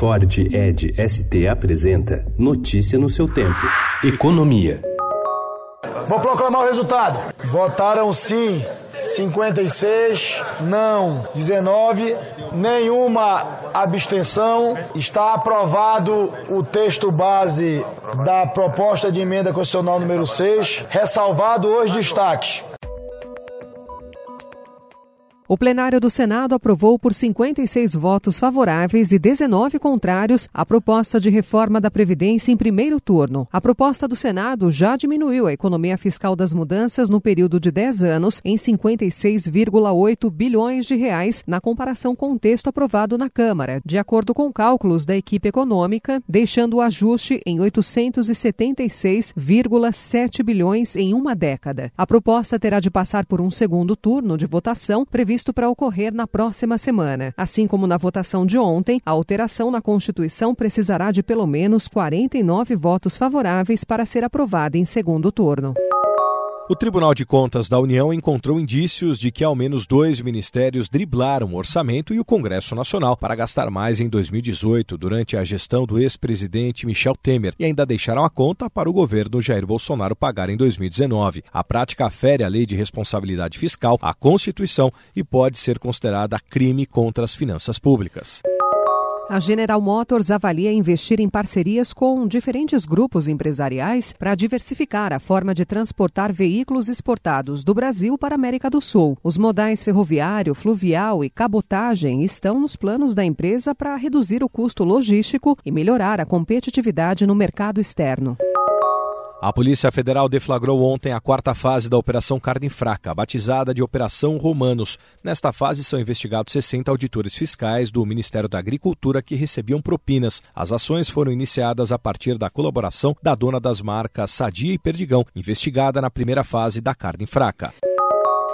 Ford Ed ST apresenta Notícia no seu tempo. Economia. Vou proclamar o resultado. Votaram sim 56, não 19, nenhuma abstenção. Está aprovado o texto base da proposta de emenda constitucional número 6, ressalvado os destaques. O plenário do Senado aprovou por 56 votos favoráveis e 19 contrários a proposta de reforma da Previdência em primeiro turno. A proposta do Senado já diminuiu a economia fiscal das mudanças no período de 10 anos em 56,8 bilhões de reais na comparação com o texto aprovado na Câmara, de acordo com cálculos da equipe econômica, deixando o ajuste em 876,7 bilhões em uma década. A proposta terá de passar por um segundo turno de votação previsto previsto para ocorrer na próxima semana. Assim como na votação de ontem, a alteração na Constituição precisará de pelo menos 49 votos favoráveis para ser aprovada em segundo turno. O Tribunal de Contas da União encontrou indícios de que ao menos dois ministérios driblaram o orçamento e o Congresso Nacional para gastar mais em 2018, durante a gestão do ex-presidente Michel Temer, e ainda deixaram a conta para o governo Jair Bolsonaro pagar em 2019. A prática fere a Lei de Responsabilidade Fiscal, a Constituição e pode ser considerada crime contra as finanças públicas. A General Motors avalia investir em parcerias com diferentes grupos empresariais para diversificar a forma de transportar veículos exportados do Brasil para a América do Sul. Os modais ferroviário, fluvial e cabotagem estão nos planos da empresa para reduzir o custo logístico e melhorar a competitividade no mercado externo. A Polícia Federal deflagrou ontem a quarta fase da Operação Carne Fraca, batizada de Operação Romanos. Nesta fase são investigados 60 auditores fiscais do Ministério da Agricultura que recebiam propinas. As ações foram iniciadas a partir da colaboração da dona das marcas Sadia e Perdigão, investigada na primeira fase da carne fraca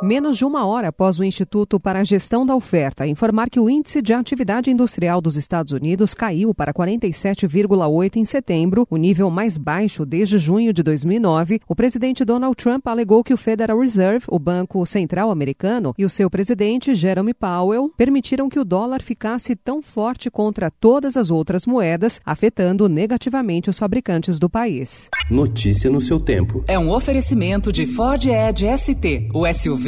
menos de uma hora após o Instituto para a Gestão da Oferta informar que o índice de atividade industrial dos Estados Unidos caiu para 47,8 em setembro, o nível mais baixo desde junho de 2009, o presidente Donald Trump alegou que o Federal Reserve, o Banco Central Americano, e o seu presidente, Jerome Powell, permitiram que o dólar ficasse tão forte contra todas as outras moedas, afetando negativamente os fabricantes do país. Notícia no seu tempo. É um oferecimento de Ford Edge ST, o SUV